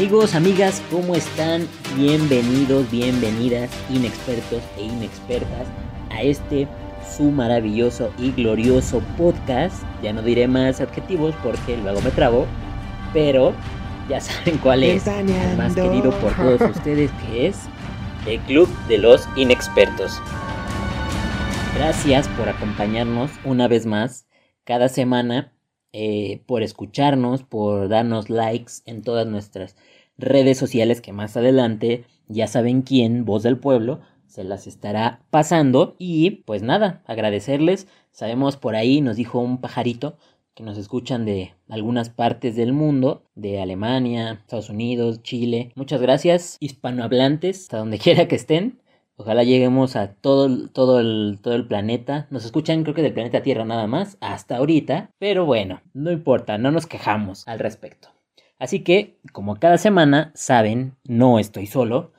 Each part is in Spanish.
Amigos, amigas, ¿cómo están? Bienvenidos, bienvenidas, inexpertos e inexpertas, a este su maravilloso y glorioso podcast. Ya no diré más adjetivos porque luego me trabo, pero ya saben cuál es el más querido por todos ustedes, que es el Club de los Inexpertos. Gracias por acompañarnos una vez más cada semana, eh, por escucharnos, por darnos likes en todas nuestras redes sociales que más adelante ya saben quién, voz del pueblo, se las estará pasando. Y pues nada, agradecerles. Sabemos por ahí, nos dijo un pajarito, que nos escuchan de algunas partes del mundo, de Alemania, Estados Unidos, Chile. Muchas gracias, hispanohablantes, hasta donde quiera que estén. Ojalá lleguemos a todo, todo, el, todo el planeta. Nos escuchan creo que del planeta Tierra nada más, hasta ahorita. Pero bueno, no importa, no nos quejamos al respecto. Así que, como cada semana, saben, no estoy solo.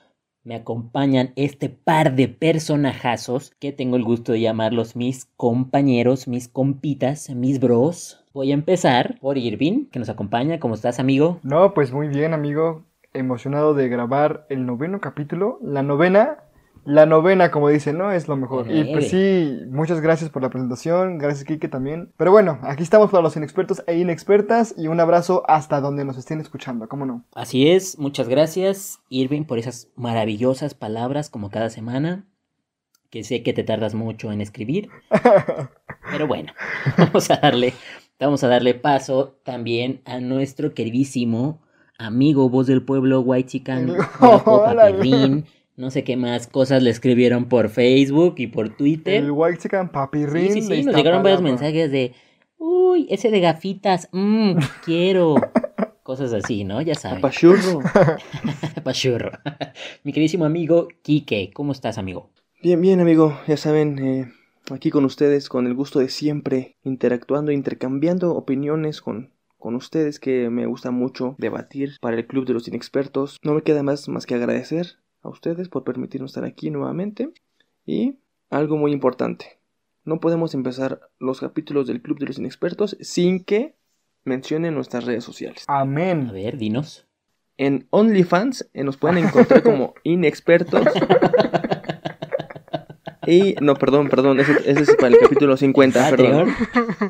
Me acompañan este par de personajazos que tengo el gusto de llamarlos mis compañeros, mis compitas, mis bros. Voy a empezar por Irving, que nos acompaña. ¿Cómo estás, amigo? No, pues muy bien, amigo. Emocionado de grabar el noveno capítulo, la novena la novena, como dicen, ¿no? Es lo mejor. Y pues sí, muchas gracias por la presentación, gracias Kike también. Pero bueno, aquí estamos para los inexpertos e inexpertas y un abrazo hasta donde nos estén escuchando, ¿cómo no? Así es, muchas gracias Irving por esas maravillosas palabras como cada semana, que sé que te tardas mucho en escribir. Pero bueno, vamos a darle, vamos a darle paso también a nuestro queridísimo amigo voz del pueblo, White Chican, no sé qué más cosas le escribieron por Facebook y por Twitter. El White Chicken Papirrín. Sí, sí, sí, nos llegaron varios mensajes de, uy, ese de gafitas, mmm, quiero. Cosas así, ¿no? Ya saben. Pachurro. Pachurro. Mi queridísimo amigo Quique, ¿cómo estás, amigo? Bien, bien, amigo. Ya saben, eh, aquí con ustedes, con el gusto de siempre, interactuando, intercambiando opiniones con, con ustedes, que me gusta mucho debatir para el Club de los Inexpertos. No me queda más, más que agradecer a ustedes por permitirnos estar aquí nuevamente. Y algo muy importante, no podemos empezar los capítulos del Club de los Inexpertos sin que mencionen nuestras redes sociales. Amén. A ver, dinos. En OnlyFans eh, nos pueden encontrar como inexpertos. Y, no, perdón, perdón, ese, es para el capítulo 50, perdón.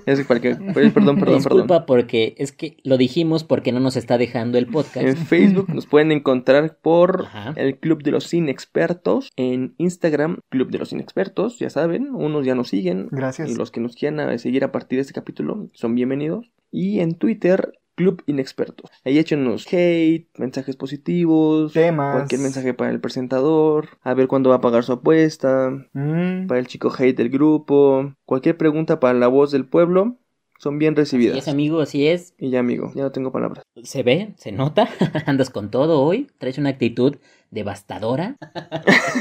Ese para el perdón, perdón, perdón. Disculpa porque es que lo dijimos porque no nos está dejando el podcast. En Facebook nos pueden encontrar por el Club de los Inexpertos. En Instagram, Club de los Inexpertos, ya saben, unos ya nos siguen. Gracias. Y los que nos quieran seguir a partir de este capítulo son bienvenidos. Y en Twitter, Club Inexpertos. Ahí échenos hate, mensajes positivos, temas, cualquier mensaje para el presentador, a ver cuándo va a pagar su apuesta, mm. para el chico hate del grupo, cualquier pregunta para la voz del pueblo. Son bien recibidas. Así es, amigo, así es. Y ya, amigo, ya no tengo palabras. Se ve, se nota. Andas con todo hoy. Traes una actitud devastadora.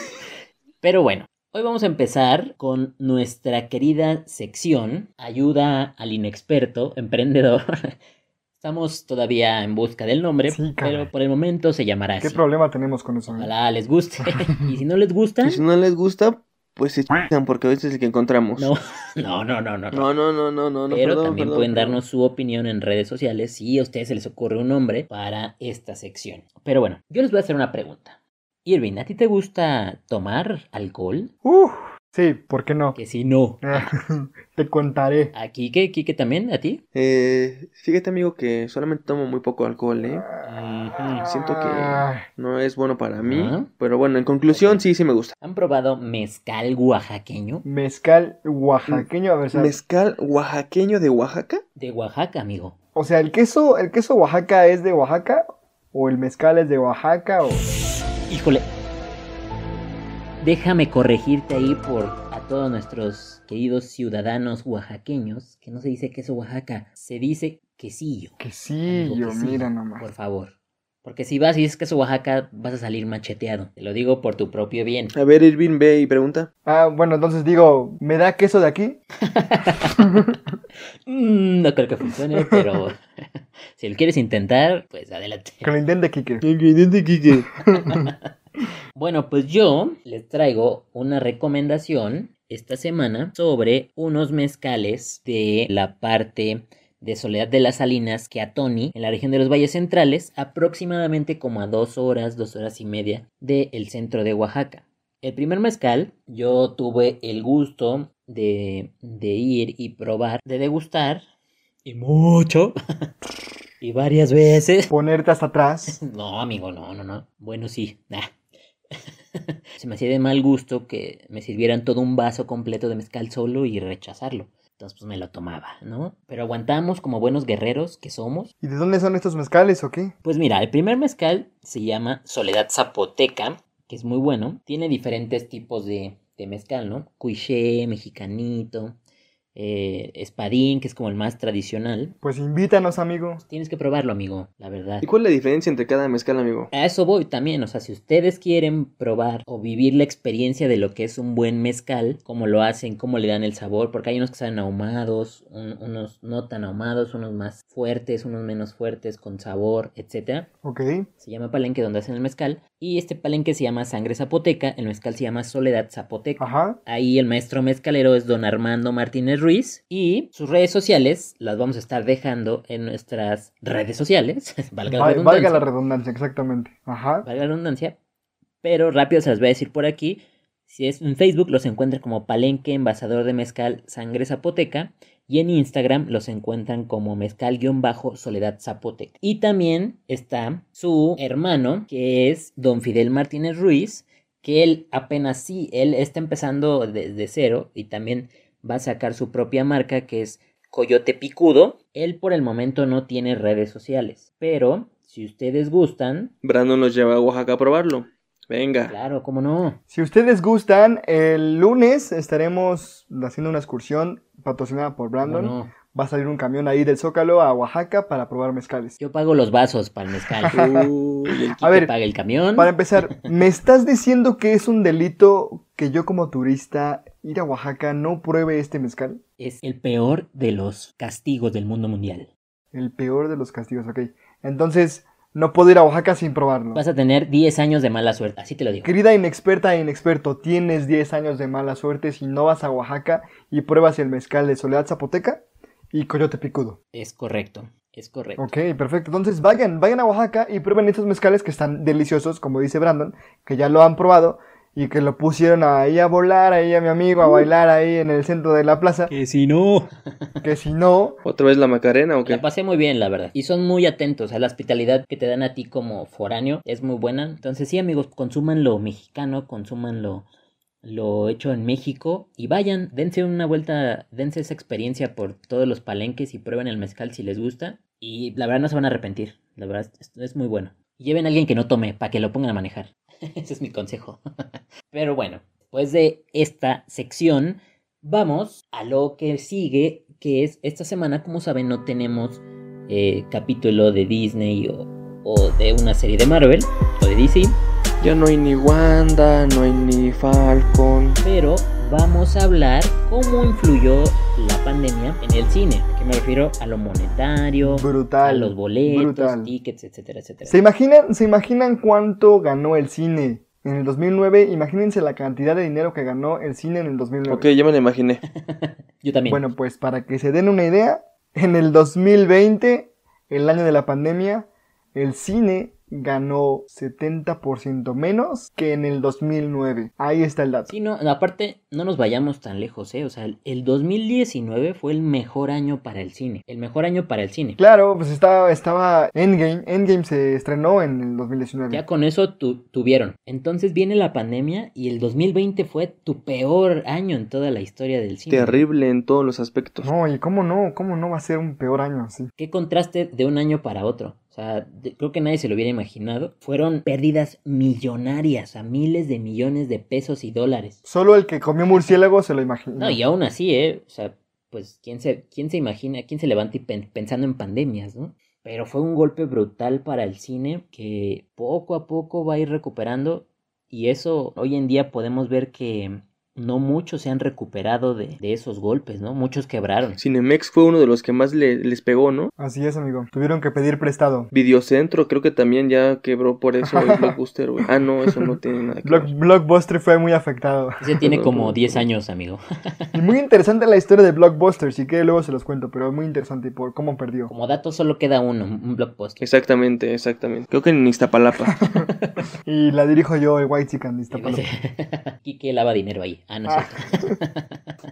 Pero bueno, Hoy vamos a empezar con nuestra querida sección Ayuda al inexperto, emprendedor, Estamos todavía en busca del nombre, pero por el momento se llamará así. ¿Qué problema tenemos con eso? Ojalá les guste. y si no les gusta. Y si no les gusta, pues se chingan porque hoy es el que encontramos. No, no, no, no, no. No, no, no, no, no. Pero también pueden darnos su opinión en redes sociales si a ustedes se les ocurre un nombre para esta sección. Pero bueno, yo les voy a hacer una pregunta. Irving, ¿a ti te gusta tomar alcohol? Uh, Sí, ¿por qué no? Que si no. Te contaré. ¿A Kike? ¿Kike también? ¿A ti? Eh, fíjate, amigo, que solamente tomo muy poco alcohol, ¿eh? Siento que no es bueno para mí. Pero bueno, en conclusión, sí, sí me gusta. ¿Han probado mezcal oaxaqueño? Mezcal oaxaqueño, a ver, ¿Mezcal oaxaqueño de Oaxaca? De Oaxaca, amigo. O sea, ¿el queso, el queso Oaxaca es de Oaxaca? ¿O el mezcal es de Oaxaca? O... Híjole, Déjame corregirte ahí por a todos nuestros queridos ciudadanos oaxaqueños, que no se dice queso Oaxaca, se dice quesillo. Quesillo, mira nomás. Por favor. Porque si vas y dices queso Oaxaca, vas a salir macheteado. Te lo digo por tu propio bien. A ver, Irving, ve y pregunta. Ah, bueno, entonces digo, ¿me da queso de aquí? Mm, no creo que funcione, pero si lo quieres intentar, pues adelante. Que lo intente Kike. Que lo intente Kike. Bueno, pues yo les traigo una recomendación esta semana sobre unos mezcales de la parte de Soledad de las Salinas que a Tony, en la región de los Valles Centrales, aproximadamente como a dos horas, dos horas y media del centro de Oaxaca. El primer mezcal yo tuve el gusto de, de ir y probar, de degustar, y mucho, y varias veces. Ponerte hasta atrás. No, amigo, no, no, no. Bueno, sí. Se me hacía de mal gusto que me sirvieran todo un vaso completo de mezcal solo y rechazarlo. Entonces, pues me lo tomaba, ¿no? Pero aguantamos como buenos guerreros que somos. ¿Y de dónde son estos mezcales o qué? Pues mira, el primer mezcal se llama Soledad Zapoteca, que es muy bueno. Tiene diferentes tipos de, de mezcal, ¿no? Cuiché, mexicanito, eh, espadín, que es como el más tradicional. Pues invítanos, amigo. Tienes que probarlo, amigo, la verdad. ¿Y cuál es la diferencia entre cada mezcal, amigo? A eso voy también, o sea, si ustedes quieren probar o vivir la experiencia de lo que es un buen mezcal, cómo lo hacen, cómo le dan el sabor, porque hay unos que saben ahumados, unos no tan ahumados, unos más fuertes, unos menos fuertes, con sabor, etcétera. Ok. Se llama palenque donde hacen el mezcal. Y este palenque se llama Sangre Zapoteca, el mezcal se llama Soledad Zapoteca. Ajá. Ahí el maestro mezcalero es don Armando Martínez Ruiz y sus redes sociales las vamos a estar dejando en nuestras redes sociales. valga, la redundancia. valga la redundancia, exactamente. Ajá. Valga la redundancia. Pero rápido se las voy a decir por aquí. Si es en Facebook los encuentran como Palenque Envasador de Mezcal Sangre Zapoteca. Y en Instagram los encuentran como mezcal-soledad zapoteca. Y también está su hermano, que es don Fidel Martínez Ruiz, que él apenas sí, él está empezando desde cero y también va a sacar su propia marca que es Coyote Picudo. Él por el momento no tiene redes sociales, pero si ustedes gustan, Brandon nos lleva a Oaxaca a probarlo. Venga. claro, cómo no. Si ustedes gustan, el lunes estaremos haciendo una excursión patrocinada por cómo Brandon. no. Va a salir un camión ahí del Zócalo a Oaxaca para probar mezcales. Yo pago los vasos para el mezcal. Uy, el- Quique A ver, paga el camión. Para empezar, ¿me estás diciendo que es un delito que yo como turista ir a Oaxaca no pruebe este mezcal? Es el peor de los castigos del mundo mundial. El peor de los castigos, ok. Entonces, no puedo ir a Oaxaca sin probarlo. Vas a tener 10 años de mala suerte, así te lo digo. Querida inexperta e inexperto, tienes 10 años de mala suerte si no vas a Oaxaca y pruebas el mezcal de Soledad Zapoteca y Coyote Picudo. Es correcto, es correcto. Ok, perfecto. Entonces vayan, vayan a Oaxaca y prueben estos mezcales que están deliciosos, como dice Brandon, que ya lo han probado y que lo pusieron ahí a volar, ahí a mi amigo, a bailar ahí en el centro de la plaza. Que si no. Que si no, ¿Otra vez la Macarena o qué? La pasé muy bien, la verdad. Y son muy atentos a la hospitalidad que te dan a ti como foráneo. Es muy buena. Entonces, sí, amigos, consuman lo mexicano, consuman lo, lo hecho en México. Y vayan, dense una vuelta, dense esa experiencia por todos los palenques y prueben el mezcal si les gusta. Y la verdad no se van a arrepentir. La verdad es, es muy bueno. Lleven a alguien que no tome para que lo pongan a manejar. Ese es mi consejo. Pero bueno, después de esta sección, vamos a lo que sigue, que es esta semana, como saben, no tenemos eh, capítulo de Disney o, o de una serie de Marvel o de DC, Ya no hay ni Wanda, no hay ni Falcon. pero vamos a hablar cómo influyó la pandemia en el cine. ¿A qué me refiero? A lo monetario, a brutal. los boletos, brutal. tickets, etcétera, etcétera. ¿Se imaginan, ¿Se imaginan cuánto ganó el cine en el 2009? Imagínense la cantidad de dinero que ganó el cine en el 2009. Ok, ya me lo imaginé. Yo también. Bueno, pues para que se den una idea, en el 2020, el año de la pandemia, el cine ganó 70% menos que en el 2009. Ahí está el dato. Sí, no, aparte, no nos vayamos tan lejos, ¿eh? O sea, el- el 2019 fue el mejor año para el cine. El mejor año para el cine. Claro, pues estaba, estaba Endgame. Endgame se estrenó en el 2019. Ya con eso tu- tuvieron. Entonces viene la pandemia y el 2020 fue tu peor año en toda la historia del cine. Terrible en todos los aspectos. No, y cómo no, cómo no va a ser un peor año así. Qué contraste de un año para otro. O sea, creo que nadie se lo hubiera imaginado. Fueron pérdidas millonarias, a miles de millones de pesos y dólares. Solo el que comió murciélago se lo imagina. No, y aún así, ¿eh? O sea, pues, ¿quién se, quién se imagina, quién se levanta y pen- pensando en pandemias, ¿no? Pero fue un golpe brutal para el cine que poco a poco va a ir recuperando y eso hoy en día podemos ver que no muchos se han recuperado de, de, esos golpes, ¿no? Muchos quebraron. Cinemex fue uno de los que más le, les pegó, ¿no? Así es, amigo. Tuvieron que pedir prestado. Videocentro creo que también ya quebró por eso el Blockbuster, güey. Ah, no, eso no tiene nada que Block, ver. Blockbuster fue muy afectado. Ese tiene como 10 años, amigo. y muy interesante la historia de Blockbuster, sí que luego se los cuento, pero muy interesante por cómo perdió. Como dato solo queda uno, un Blockbuster. Exactamente, exactamente. Creo que en Iztapalapa. y la dirijo yo, el White Chicken de Iztapalapa. Quique lava dinero ahí. Ah, no es cierto.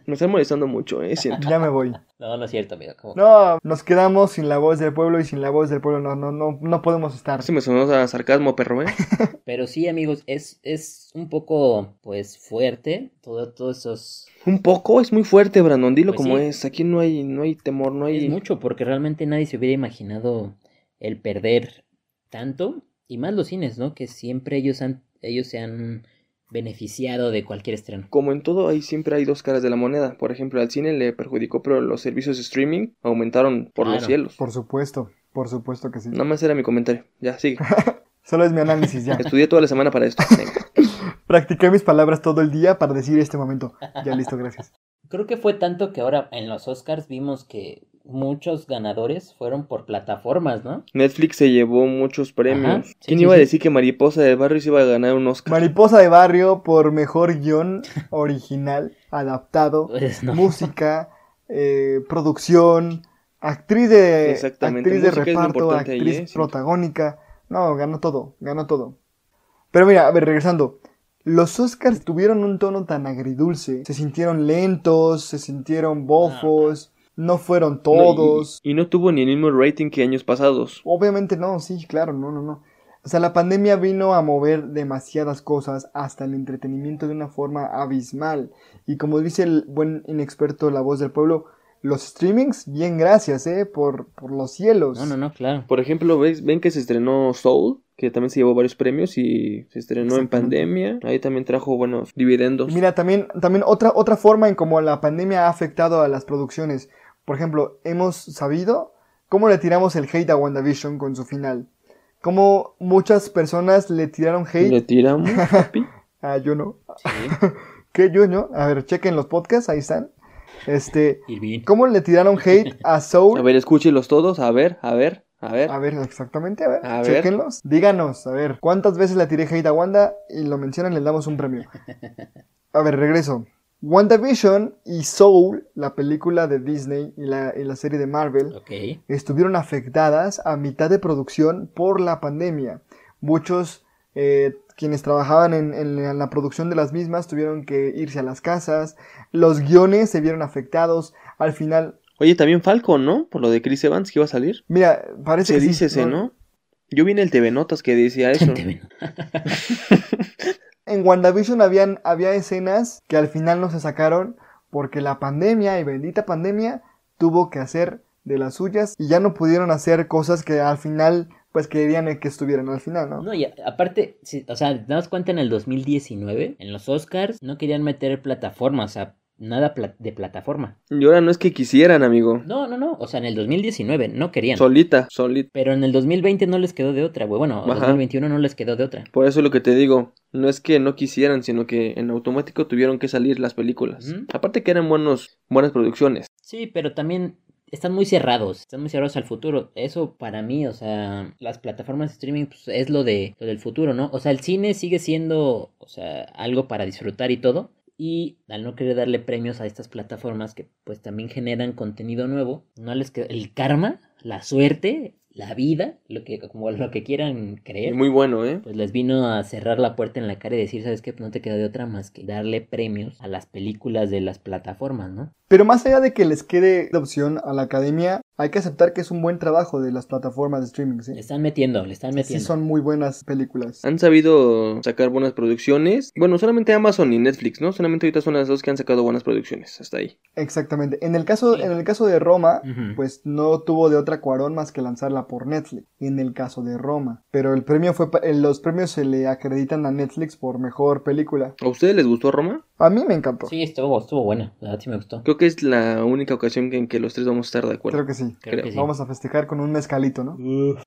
Me están molestando mucho, ¿eh? Siento. Ya me voy. No, no es cierto, amigo. ¿Cómo? No, nos quedamos sin la voz del pueblo y sin la voz del pueblo no, no, no, no podemos estar. Se me sonó a sarcasmo, perro, ¿eh? Pero sí, amigos, es, es un poco, pues, fuerte todo, todos esos... Un poco, es muy fuerte, Brandon, dilo Pues como sí. es. Aquí no hay, no hay temor, no hay... Es mucho, porque realmente nadie se hubiera imaginado el perder tanto. Y más los cines, ¿no? Que siempre ellos, han, ellos se han beneficiado de cualquier estreno. Como en todo, ahí siempre hay dos caras de la moneda. Por ejemplo, al cine le perjudicó, pero los servicios de streaming aumentaron por los cielos. Por supuesto, por supuesto que sí. Nada más era mi comentario. Ya, sigue. Solo es mi análisis ya. Estudié toda la semana para esto. Practiqué mis palabras todo el día para decir este momento. Ya listo, gracias. Creo que fue tanto que ahora en los Oscars vimos que muchos ganadores fueron por plataformas, ¿no? Netflix se llevó muchos premios. Ajá, sí, ¿Quién sí, iba a decir que Mariposa del Barrio se iba a ganar un Oscar? Mariposa de Barrio por mejor guion original, adaptado, Pues no. música, eh, producción, actriz de, Exactamente, actriz de reparto, actriz ¿eh? Siento. protagónica. No, ganó todo, ganó todo. Pero mira, a ver, regresando. Los Oscars tuvieron un tono tan agridulce. Se sintieron lentos, se sintieron bofos, no fueron No, y- todos. y, no tuvo ni el mismo rating que años pasados. Obviamente no, sí, claro, no, no, no. O sea, la pandemia vino a mover demasiadas cosas, hasta el entretenimiento de una forma abismal. Y como dice el buen inexperto La Voz del Pueblo, los streamings, bien gracias, ¿eh? Por, por los cielos. No, no, no, claro. Por ejemplo, ¿ves? ven que se estrenó Soul, que también se llevó varios premios y se estrenó en pandemia. Ahí también trajo buenos dividendos. Y mira, también, también otra, otra forma en cómo la pandemia ha afectado a las producciones. Por ejemplo, hemos sabido cómo le tiramos el hate a WandaVision con su final. Cómo muchas personas le tiraron hate. Le tiramos, papi. Ah, yo no. Sí. ¿Qué yo no? A ver, chequen los podcasts, ahí están. Este, Y bien. ¿cómo le tiraron hate a Soul? A ver, escúchelos todos. A ver, a ver, a ver. A ver, exactamente, a ver, A ver. chequenlos. Díganos, a ver, ¿cuántas veces le tiré hate a Wanda y lo mencionan, le damos un premio? A ver, regreso. WandaVision y Soul, la película de Disney y la, y la serie de Marvel, estuvieron afectadas a mitad de producción por la pandemia. Muchos eh, quienes trabajaban en, en la producción de las mismas tuvieron que irse a las casas, los guiones se vieron afectados, al final, Oye, también Falcon, ¿no? Por lo de Chris Evans que iba a salir. mira, parece Se que sí, dice ese, ¿no? Yo vi en el TV Notas que decía eso. En WandaVision habían, había escenas que al final no se sacaron porque la pandemia y bendita pandemia tuvo que hacer de las suyas y ya no pudieron hacer cosas que al final pues querían que estuvieran al final, ¿no? No, y aparte, sí, o sea, das cuenta en el 2019, en los Oscars, no querían meter plataformas, o sea, nada pla- de plataforma. Y ahora no es que quisieran, amigo. No, no, no, o sea, en el 2019 no querían. Solita, solita. Pero en el 2020 no les quedó de otra, güey. Bueno, en Ajá. 2021 no les quedó de otra. Por eso es lo que te digo. No es que no quisieran, sino que en automático tuvieron que salir las películas. Aparte que eran buenos, buenas producciones. Sí, pero también están muy cerrados, están muy cerrados al futuro. Eso para mí, o sea, las plataformas de streaming pues, es lo de lo del futuro, ¿no? O sea, el cine sigue siendo, o sea, algo para disfrutar y todo. Y al no querer darle premios a estas plataformas que pues también generan contenido nuevo, no les queda el karma, la suerte, la vida, lo que como lo que quieran creer. muy bueno, ¿eh? Pues les vino a cerrar la puerta en la cara y decir, ¿sabes qué? Pues no te queda de otra más que darle premios a las películas de las plataformas, ¿no? Pero más allá de que les quede de opción a la academia, hay que aceptar que es un buen trabajo de las plataformas de streaming, ¿sí? Le están metiendo, le están Sí metiendo. son muy buenas películas. Han sabido sacar buenas producciones. Bueno, solamente Amazon y Netflix, ¿no? Solamente ahorita son las dos que han sacado buenas producciones. Hasta ahí. Exactamente. En el caso, Sí. en el caso de Roma, pues no tuvo de otra Cuarón más que lanzarla por Netflix. En el caso de Roma. Pero el premio fue, pa- los premios se le acreditan a Netflix por mejor película. ¿A ustedes les gustó Roma? A mí me encantó. Sí, estuvo, estuvo buena. La verdad sí me gustó. Creo que es la única ocasión en que los tres vamos a estar de acuerdo. Creo que sí. Creo que sí. Vamos a festejar con un mezcalito, ¿no?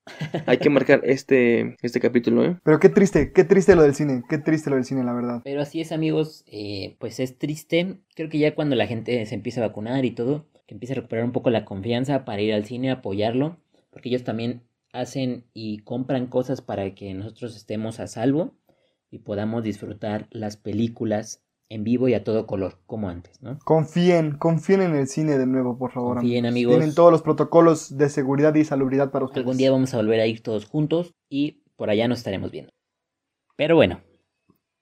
Hay que marcar este, este capítulo, ¿eh? Pero qué triste, qué triste lo del cine, qué triste lo del cine, la verdad. Pero así es, amigos. eh, pues es triste. Creo que ya cuando la gente se empieza a vacunar y todo, que empieza a recuperar un poco la confianza para ir al cine, apoyarlo. Porque ellos también hacen y compran cosas para que nosotros estemos a salvo y podamos disfrutar las películas en vivo y a todo color, como antes, ¿no? Confíen, confíen en el cine de nuevo, por favor. Confíen, amigos. Tienen todos los protocolos de seguridad y salubridad para ustedes. Algún día vamos a volver a ir todos juntos y por allá nos estaremos viendo. Pero bueno,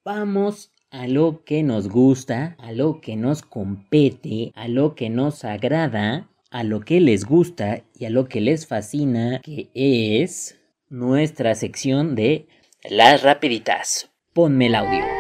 vamos a lo que nos gusta, a lo que nos compete, a lo que nos agrada, a lo que les gusta y a lo que les fascina, que es nuestra sección de las rapiditas. Ponme el audio.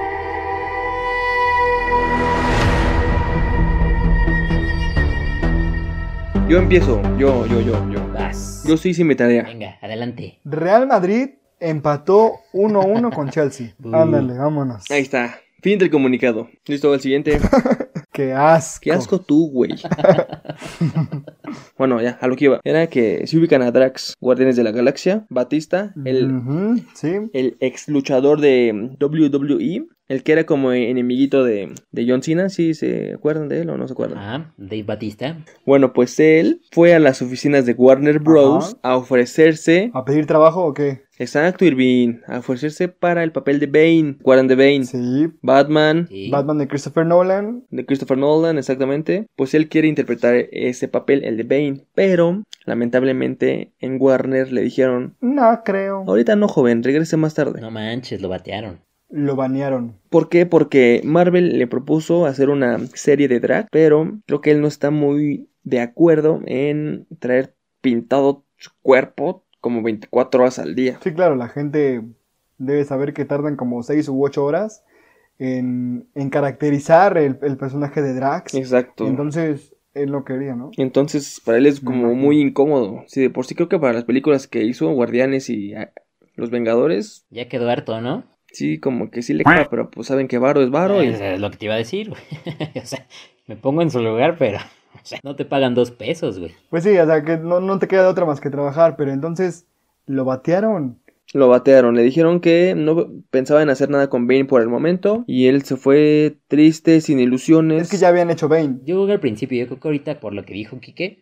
Yo empiezo, yo, yo, yo, yo. Vas. Yo sí hice mi tarea. Venga, adelante. Real Madrid empató 1-1 con Chelsea. Uh. Ándale, vámonos. Ahí está. Fin del comunicado. Listo, el siguiente. Qué asco. Qué asco tú, güey. bueno, ya, a lo que iba. Era que si ubican a Drax, Guardianes de la Galaxia, Batista, el, sí. el ex luchador de WWE, el que era como enemiguito de, de John Cena, ¿sí se acuerdan de él o no se acuerdan? Ah, Dave Batista. Bueno, pues él fue a las oficinas de Warner Bros. a ofrecerse, ¿A pedir trabajo o qué? exacto, Irving, a ofrecerse para el papel de Bane, Guardian de Bane, Sí. Batman, Sí. Batman de Christopher Nolan. de Christopher Nolan, exactamente. Pues él quiere interpretar ese papel, el de Bane, pero lamentablemente en Warner le dijeron, No creo. ahorita no, joven, regrese más tarde. No manches, lo batearon. Lo banearon. ¿Por qué? Porque Marvel le propuso hacer una serie de drag, pero creo que él no está muy de acuerdo en traer pintado su cuerpo como 24 horas al día. Sí, claro, la gente debe saber que tardan como 6 u 8 horas en, en caracterizar el, el personaje de Drax. Exacto. Entonces, él no quería, ¿no? Entonces, para él es como muy incómodo. Sí, de por sí creo que para las películas que hizo, Guardianes y ah, Los Vengadores, Ya quedó harto, ¿no? Sí, como que sí le cae, pero pues saben que varo es varo. Y... Es, es lo que te iba a decir, güey. o sea, me pongo en su lugar, pero o sea, no te pagan dos pesos, güey. Pues sí, o sea, que no, no te queda de otra más que trabajar, pero entonces lo batearon. Lo batearon, le dijeron que no pensaba en hacer nada con Bane por el momento y él se fue triste, sin ilusiones. Es que ya habían hecho Bane. Yo creo que al principio, yo creo que ahorita, por lo que dijo Quique,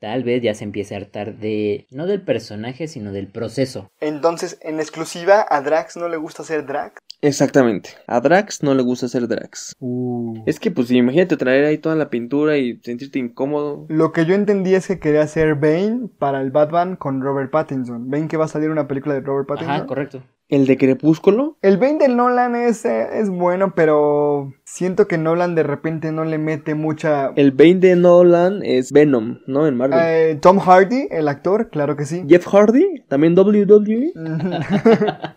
tal vez ya se empiece a hartar de, no del personaje, sino del proceso. Entonces, en exclusiva, a Drax no le gusta ser Drax. Exactamente. A Drax no le gusta hacer Drax. Uh. Es que pues imagínate traer ahí toda la pintura y sentirte incómodo. Lo que yo entendí es que quería hacer Bane para el Batman con Robert Pattinson. ¿Ven que va a salir una película de Robert Pattinson? Ajá, correcto. El de Crepúsculo, El Bane de Nolan es, eh, es bueno, pero siento que Nolan de repente no le mete mucha... el Bane de Nolan es Venom, ¿no? En Marvel. Eh, Tom Hardy, el actor, claro que sí. Jeff Hardy, también. WWE.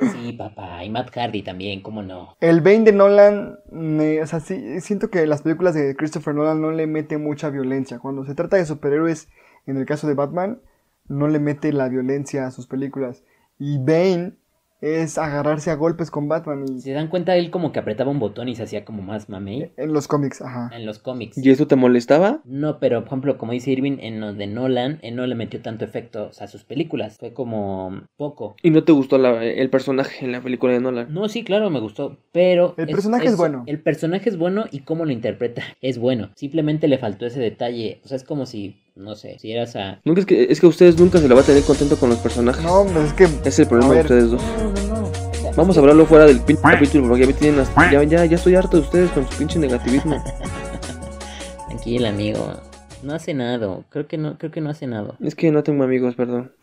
Sí, papá. Y Matt Hardy también, ¿cómo no? El Bane de Nolan, me- o sea, sí, siento que las películas de Christopher Nolan no le mete mucha violencia. Cuando se trata de superhéroes, en el caso de Batman, no le mete la violencia a sus películas. Y Bane es agarrarse a golpes con Batman y- se dan cuenta, él como que apretaba un botón y se hacía como más mamey en los cómics, ajá. en los cómics. ¿Y eso te molestaba? No, pero por ejemplo, como dice Irving, en lo de Nolan, él no le metió tanto efecto a sus películas. Fue como poco. ¿Y no te gustó la- el personaje en la película de Nolan? No, sí, claro, me gustó, pero... El personaje es bueno. El personaje es bueno y cómo lo interpreta es bueno. Simplemente le faltó ese detalle. O sea, es como si, no sé, si eras a... Nunca es que es que a ustedes nunca se le va a tener contento con los personajes. No, pues es que... Es el problema de ustedes dos. No, no, no. Vamos a hablarlo fuera del pinche capítulo porque ya me tienen hasta- ya, ya, ya estoy harto de ustedes con su pinche negativismo. Tranquila, amigo. No hace nada. Creo que no, creo que no hace nada. Es que no tengo amigos, perdón.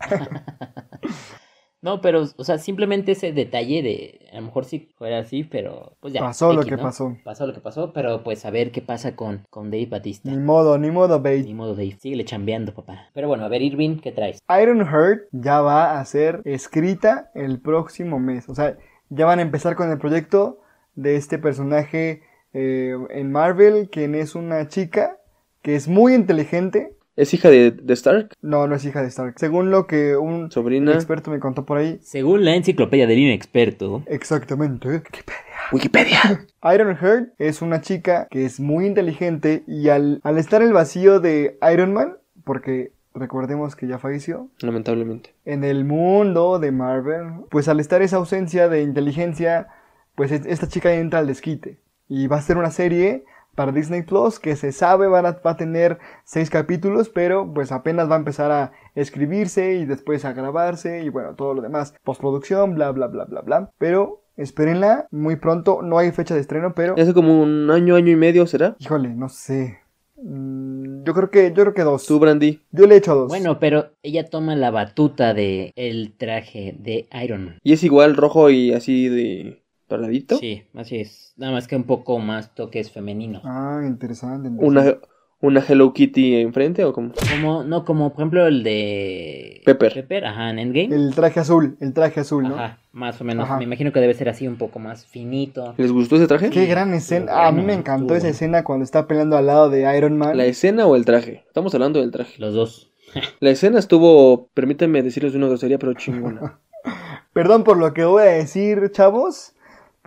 No, pero, o sea, simplemente ese detalle de, a lo mejor si fuera así, pero pues ya. Pasó lo que ¿no? pasó. Pasó lo que pasó, pero pues a ver qué pasa con, con Dave Batista. Ni modo, ni modo, Bane. Ni modo, Dave. Síguele chambeando, papá. Pero bueno, a ver, Irving, ¿qué traes? Iron Heart ya va a ser escrita el próximo mes. O sea, ya van a empezar con el proyecto de este personaje eh, en Marvel, quien es una chica que es muy inteligente. ¿Es hija de, de Stark? No, no es hija de Stark. Según lo que un ¿Sobrina? experto me contó por ahí. Según la enciclopedia del inexperto, Exactamente. Wikipedia. Wikipedia. Ironheart es una chica que es muy inteligente y al, al estar el vacío de Iron Man, porque recordemos que ya falleció, Lamentablemente. en el mundo de Marvel, pues al estar esa ausencia de inteligencia, pues es- esta chica entra al desquite. Y va a ser una serie para Disney Plus que se sabe van a- va a tener seis capítulos, pero pues apenas va a empezar a escribirse y después a grabarse y bueno, todo lo demás. Postproducción, bla, bla, bla, bla, bla. Pero espérenla muy pronto, no hay fecha de estreno, pero... Hace como un año, año y medio, ¿será? Híjole, no sé. Mm, Yo creo que, yo creo que dos. Tú, Brandy. Yo le he hecho dos. Bueno, pero ella toma la batuta de el traje de Iron Man. Y es igual rojo y así de doradito. Sí, así es. Nada más que un poco más toques femeninos. Ah, interesante. interesante. Una, una Hello Kitty enfrente o como. Como, no, como por ejemplo el de Pepper. Pepper, ajá, en Endgame. El traje azul, el traje azul, ¿no? Ajá, más o menos. Ajá. Me imagino que debe ser así un poco más finito. ¿Les gustó ese traje? Qué gran escena. a mí me encantó esa escena cuando está peleando al lado de Iron Man. ¿La escena o el traje? Estamos hablando del traje. Los dos. La escena estuvo, permítanme decirles una grosería, pero chingona. Perdón por lo que voy a decir, chavos,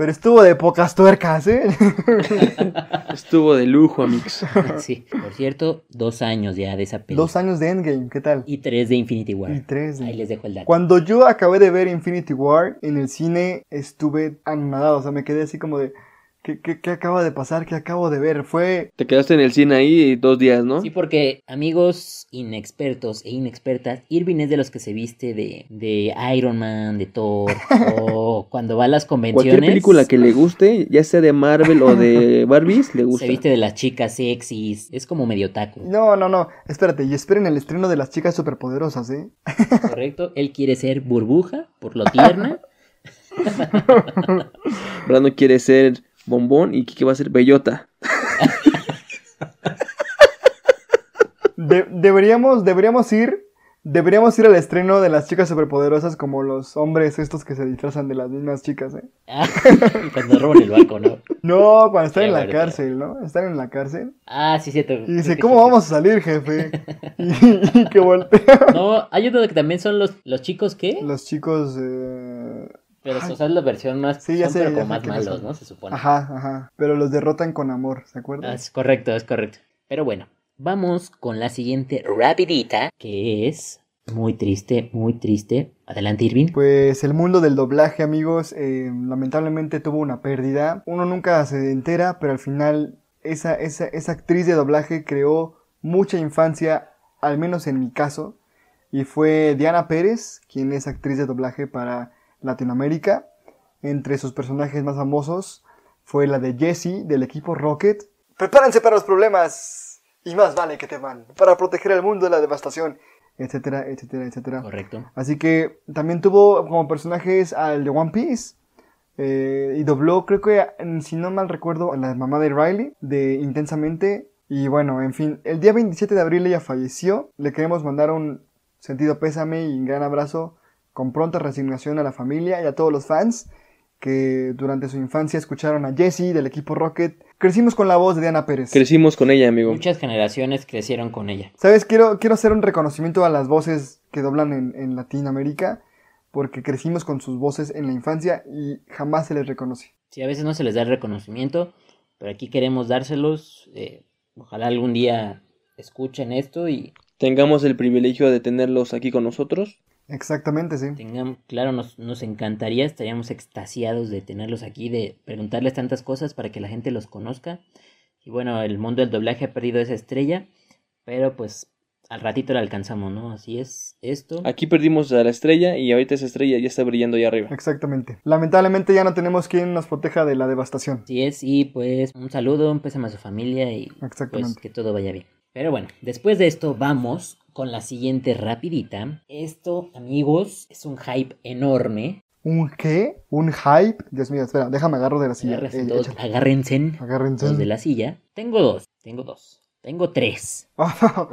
pero estuvo de pocas tuercas, ¿eh? estuvo de lujo, amigos. sí, por cierto, dos años ya de esa película. Dos años de Endgame, ¿qué tal? Y tres de Infinity War. Y tres de- Ahí les dejo el dato. Cuando yo acabé de ver Infinity War en el cine, estuve anonadado, o sea, me quedé así como de, ¿qué, qué, qué acaba de pasar? ¿Qué acabo de ver? Fue... Te quedaste en el cine ahí dos días, ¿no? Sí, porque amigos inexpertos e inexpertas, Irving es de los que se viste de, de Iron Man, de Thor, o cuando va a las convenciones. Cualquier película que le guste, ya sea de Marvel o de Barbies, le gusta. Se viste de las chicas sexys, es como medio taco, No, no, no, espérate, y esperen el estreno de las chicas superpoderosas, ¿eh? ¿correcto? Él quiere ser burbuja, por lo tierna. Brandon quiere ser bombón y Kike va a ser bellota. De- deberíamos, deberíamos ir, deberíamos ir al estreno de las chicas superpoderosas como los hombres estos que se disfrazan de las mismas chicas, ¿eh? Ah, cuando roban el barco, ¿no? No, cuando están Qué en la cárcel, ¿no? Están en la cárcel. Ah, sí, cierto. Y dice, ¿cómo vamos a salir, jefe? Y, y que voltea. No, hay uno que también son los, los chicos que, Los chicos, eh... pero Ay. o sea, es la versión más, Sí, ya son sé, pero ya más malos, son. ¿no? Se supone. Ajá, ajá. Pero los derrotan con amor, ¿se acuerdan? Ah, Es correcto, es correcto. Pero bueno, vamos con la siguiente rapidita, que es muy triste, muy triste. Adelante, Irving. Pues el mundo del doblaje, amigos, eh, lamentablemente tuvo una pérdida. Uno nunca se entera, pero al final esa, esa, esa actriz de doblaje creó mucha infancia, al menos en mi caso. Y fue Diana Pérez, quien es actriz de doblaje para Latinoamérica. Entre sus personajes más famosos fue la de Jessie del equipo Rocket. Prepárense para los problemas. Y más vale que teman. Para proteger el mundo de la devastación. Etcétera, etcétera, etcétera. Correcto. Así que también tuvo como personajes al de One Piece. eh, y dobló, creo que, si no mal recuerdo, a la mamá de Riley, de Intensamente. Y bueno, en fin, el día 27 de abril ella falleció. Le queremos mandar un sentido pésame y un gran abrazo con pronta resignación a la familia y a todos los fans que durante su infancia escucharon a Jessie del equipo Rocket. Crecimos con la voz de Diana Pérez. Crecimos con ella, amigo. Muchas generaciones crecieron con ella. ¿Sabes? Quiero, quiero hacer un reconocimiento a las voces que doblan en, en Latinoamérica, porque crecimos con sus voces en la infancia y jamás se les reconoce. Sí, a veces no se les da el reconocimiento, pero aquí queremos dárselos. eh, ojalá algún día escuchen esto y Tengamos el privilegio de tenerlos aquí con nosotros. Exactamente, sí. tengan, claro, nos, nos encantaría, estaríamos extasiados de tenerlos aquí, de preguntarles tantas cosas para que la gente los conozca. Y bueno, el mundo del doblaje ha perdido esa estrella, pero pues al ratito la alcanzamos, ¿no? Así es esto. Aquí perdimos a la estrella y ahorita esa estrella ya está brillando ahí arriba. Exactamente. Lamentablemente ya no tenemos quien nos proteja de la devastación. Así es, y pues un saludo, un pésame a su familia y pues Exactamente. que todo vaya bien. Pero bueno, después de esto vamos con la siguiente rapidita. Esto, amigos, es un hype enorme. ¿Un qué? ¿Un hype? Dios mío, espera, déjame agarro de la silla. Eh, agárrense Agárrense. de la silla. Tengo dos, tengo dos, tengo tres o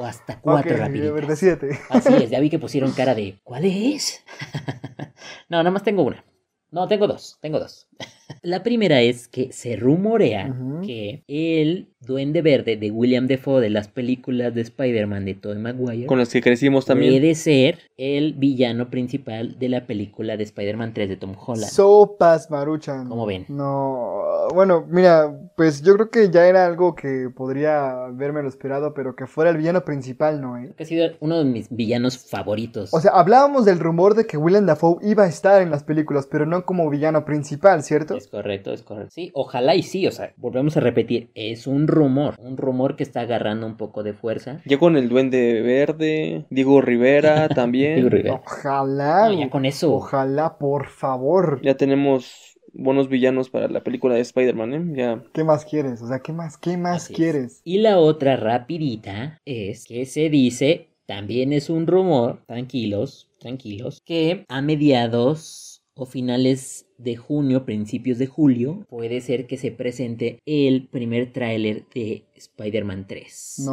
hasta cuatro ok, a rapiditas. ver, decídete. Así es, ya vi que pusieron cara de ¿cuál es? no, nada más tengo una. No, tengo dos, tengo dos. La primera es que se rumorea que el Duende Verde de William Defoe de las películas de Spider-Man de Tobey Maguire. Con las que crecimos también. Puede ser el villano principal de la película de Spider-Man 3 de Tom Holland. Sopas Maruchan. ¿Cómo ven? No, bueno, mira, pues yo creo que ya era algo que podría haberme lo esperado, pero que fuera el villano principal, ¿no? Eh? Ha sido uno de mis villanos favoritos. O sea, hablábamos del rumor de que William Dafoe iba a estar en las películas, pero no como villano principal, ¿cierto? Es correcto, es correcto. Sí, ojalá y sí, o sea, volvemos a repetir, es un rumor, un rumor que está agarrando un poco de fuerza. Ya con el Duende Verde, Diego Rivera también. Diego Rivera. Ojalá. No, ya con eso. Ojalá, por favor. Ya tenemos buenos villanos para la película de Spider-Man, ¿eh? Ya. ¿Qué más quieres? O sea, ¿qué más, qué más Así es. quieres? Y la otra rapidita es que se dice, también es un rumor, tranquilos, tranquilos, que a mediados o finales de junio, principios de julio, puede ser que se presente el primer tráiler de Spider-Man 3. No.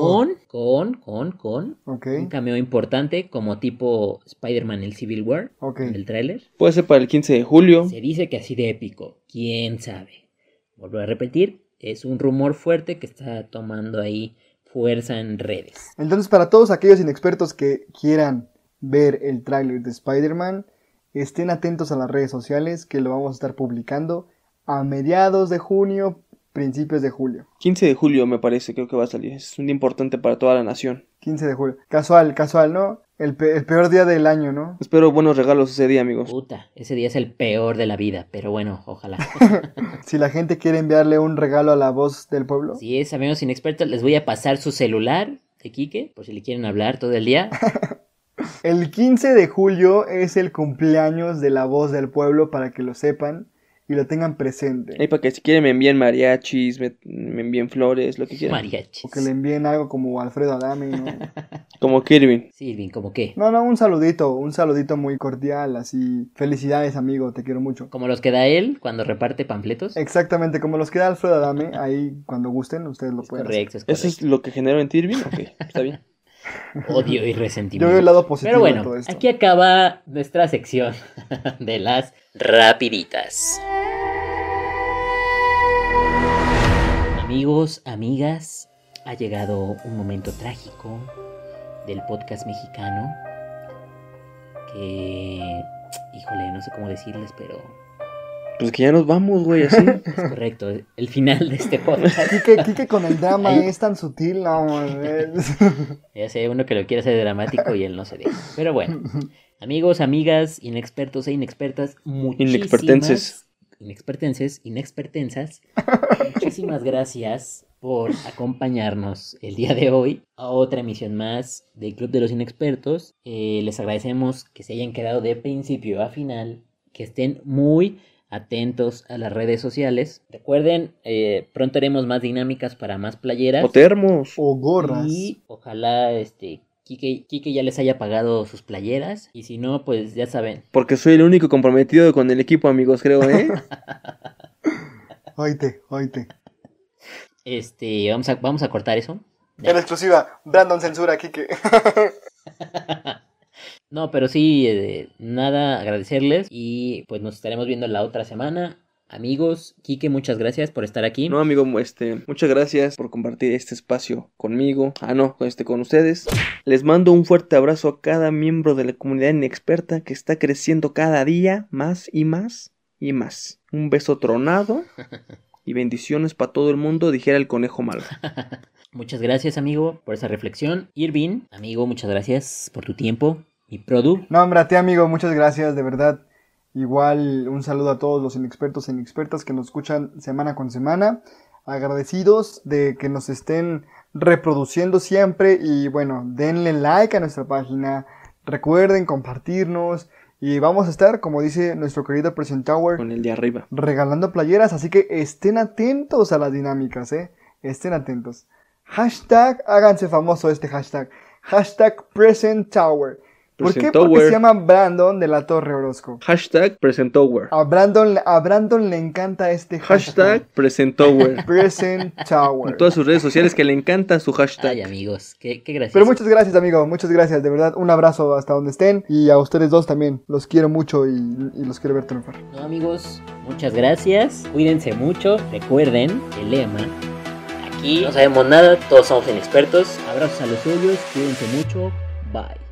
Con, con, con, con Ok, un cameo importante como tipo Spider-Man el Civil War ok. en el tráiler. Puede ser para el 15 de julio. Se dice que así de épico, quién sabe. Vuelvo a repetir, es un rumor fuerte que está tomando ahí fuerza en redes. Entonces, para todos aquellos inexpertos que quieran ver el tráiler de Spider-Man, estén atentos a las redes sociales que lo vamos a estar publicando a mediados de junio, principios de julio. 15 de julio me parece, creo que va a salir. Es un día importante para toda la nación. 15 de julio. Casual, casual, ¿no? El, pe- el peor día del año, ¿no? Espero buenos regalos ese día, amigos. Puta, ese día es el peor de la vida, pero bueno, ojalá. Si la gente quiere enviarle un regalo a la voz del pueblo. si es amigos inexpertos, les voy a pasar su celular de Quique, por si le quieren hablar todo el día. El 15 de julio es el cumpleaños de la voz del pueblo para que lo sepan y lo tengan presente. Ahí para que si quieren me envíen mariachis, me, me envíen flores, lo que quieran. Mariachis. O que le envíen algo como Alfredo Adame, ¿no? Como Kirby. Sí, bien, como qué. No, no, un saludito, un saludito muy cordial, así. Felicidades, amigo, te quiero mucho. Como los que da él cuando reparte panfletos. Exactamente, como los que da Alfredo Adame, ahí cuando gusten, ustedes lo Es pueden hacer. correcto, es ¿Eso es correcto. lo que generó en Tirby? Ok, está bien. Odio y Yo resentimiento. veo el lado positivo Pero de bueno, todo esto. aquí acaba nuestra sección de las rapiditas. Amigos, amigas, ha llegado un momento trágico del podcast mexicano que, híjole, no sé cómo decirles, pero Pues que ya nos vamos, güey, así. es correcto, el final de este podcast. Quique, Quique con el drama Ahí- es tan sutil, no. Ya sé, uno que lo quiere hacer dramático y él no se deja. Pero bueno, amigos, amigas, inexpertos e inexpertas, muchísimas... Inexpertenses. Inexpertenses, inexpertensas. muchísimas gracias por acompañarnos el día de hoy a otra emisión más del Club de los Inexpertos. Eh, les agradecemos que se hayan quedado de principio a final, que estén muy atentos a las redes sociales. Recuerden, eh, pronto haremos más dinámicas para más playeras. O termos. o gorras. Y ojalá este Kike, Kike ya les haya pagado sus playeras. Y si no, pues ya saben. Porque soy el único comprometido con el equipo, amigos, creo, ¿eh? Oíte, oíte. Este, vamos a, vamos a cortar eso. En exclusiva, Brandon censura, Quique. No, pero sí, eh, nada, agradecerles. Y pues nos estaremos viendo la otra semana. Amigos, Kike, muchas gracias por estar aquí. No, amigo, este, muchas gracias por compartir este espacio conmigo. Ah, no, este, con ustedes. Les mando un fuerte abrazo a cada miembro de la comunidad inexperta que está creciendo cada día más y más y más. Un beso tronado y bendiciones para todo el mundo, dijera el conejo malo. Muchas gracias, amigo, por esa reflexión. Irvin, amigo, muchas gracias por tu tiempo. Y Produ, No, hombre, a ti, amigo, muchas gracias, de verdad. Igual un saludo a todos los inexpertos e inexpertas que nos escuchan semana con semana. Agradecidos de que nos estén reproduciendo siempre y bueno, denle like a nuestra página. Recuerden compartirnos y vamos a estar, como dice nuestro querido Present Tower, Con el de arriba. regalando playeras, así que estén atentos a las dinámicas, ¿eh? Estén atentos. Hashtag, háganse famoso este hashtag. Hashtag Present Tower. ¿Por qué? Porque se llama Brandon de la Torre Orozco. Hashtag Presentower. A Brandon, a Brandon le encanta este Hashtag Presentower. Present Tower. En todas sus redes sociales que le encanta su ay, hashtag. amigos, qué, qué gracias. Pero muchas gracias, amigo. Muchas gracias. De verdad, un abrazo hasta donde estén. Y a ustedes dos también. Los quiero mucho y, y los quiero ver triunfar. No, amigos, muchas gracias. Cuídense mucho. Recuerden el lema: Aquí no sabemos nada, todos somos inexpertos. Abrazos a los suyos, cuídense mucho. Bye.